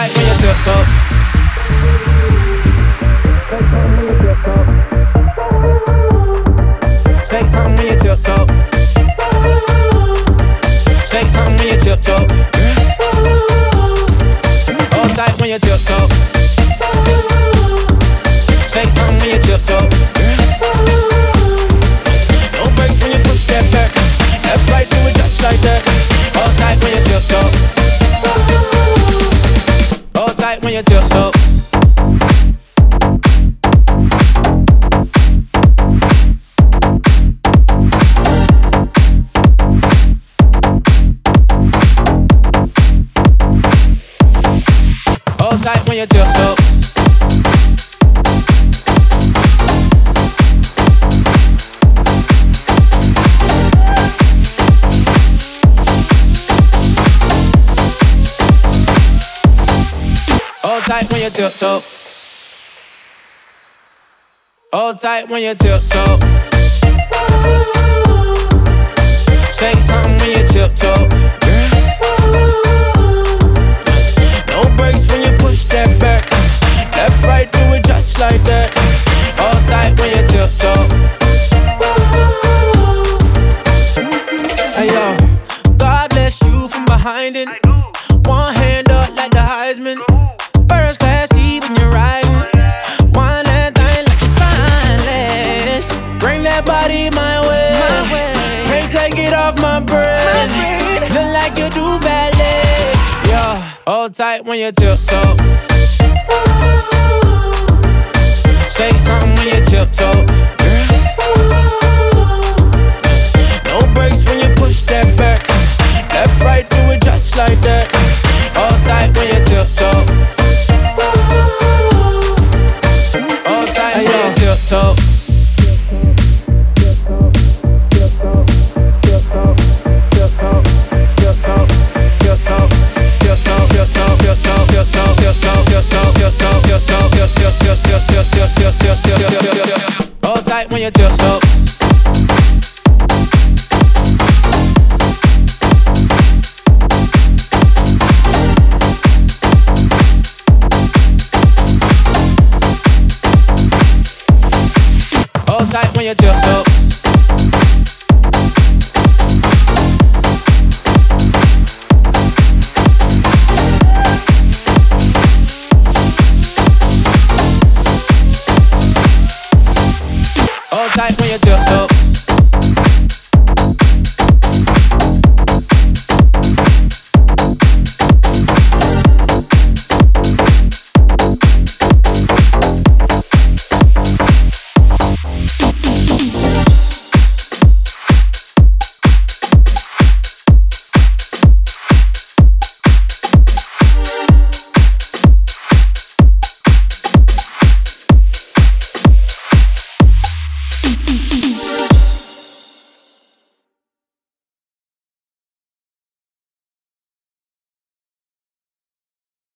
tight when you tiptoe. Shake something when you tiptoe. Shake something when you tiptoe. Hold tight when you tiptoe. Shake something when you tiptoe. No Tight when you tiptoe. Hold tight when you tiptoe. Hold tight when you tiptoe. Hold tight when you tiptoe. First class seat when you're riding. Wine that thing like it's spineless. Bring that body my way. Can't take it off my brain. Look like you do ballet. Yeah, hold tight when you tiptoe. Shake something when you tiptoe. on your tip top. Hold tight on your.